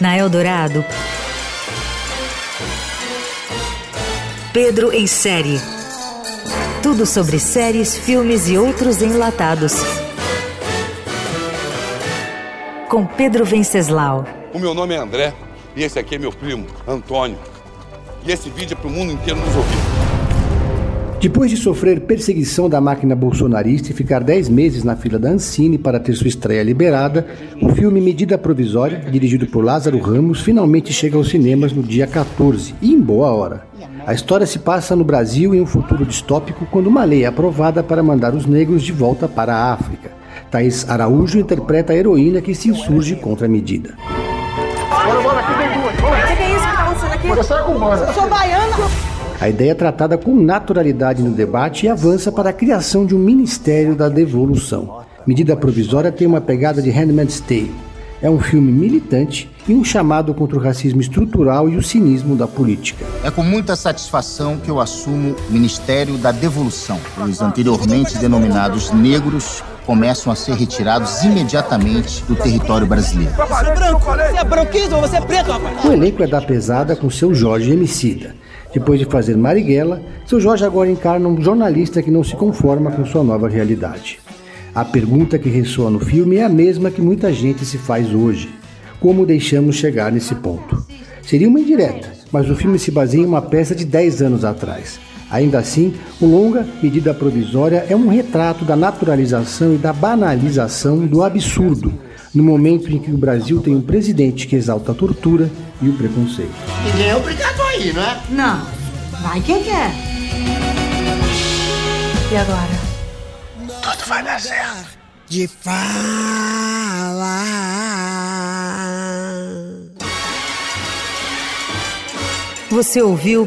Na Eldorado, Pedro em série. Tudo sobre séries, filmes e outros enlatados. Com Pedro Venceslau. O meu nome é André e esse aqui é meu primo, Antônio. E esse vídeo é para o mundo inteiro nos ouvir. Depois de sofrer perseguição da máquina bolsonarista e ficar 10 meses na fila da Ancine para ter sua estreia liberada, o filme Medida Provisória, dirigido por Lázaro Ramos, finalmente chega aos cinemas no dia 14 e em boa hora. A história se passa no Brasil em um futuro distópico quando uma lei é aprovada para mandar os negros de volta para a África. Thaís Araújo interpreta a heroína que se insurge contra a medida. Bora, bora, aqui vem duas. O que, é isso que tá acontecendo aqui? Você é cubana. Eu sou baiana. A ideia é tratada com naturalidade no debate e avança para a criação de um Ministério da Devolução. Medida provisória tem uma pegada de Handmaid's Tale. É um filme militante e um chamado contra o racismo estrutural e o cinismo da política. É com muita satisfação que eu assumo o Ministério da Devolução. Os anteriormente denominados negros começam a ser retirados imediatamente do território brasileiro. Você é branco, você é branquismo, você é preto, rapaz. O elenco é da pesada com seu Jorge Emicida. Depois de fazer Marighella, seu Jorge agora encarna um jornalista que não se conforma com sua nova realidade. A pergunta que ressoa no filme é a mesma que muita gente se faz hoje: como deixamos chegar nesse ponto? Seria uma indireta, mas o filme se baseia em uma peça de 10 anos atrás. Ainda assim, o longa medida provisória é um retrato da naturalização e da banalização do absurdo, no momento em que o Brasil tem um presidente que exalta a tortura e o preconceito. Ninguém é obrigado a ir, não é? Não. Vai quem quer. E agora? Tudo vai dar certo. De falar. Você ouviu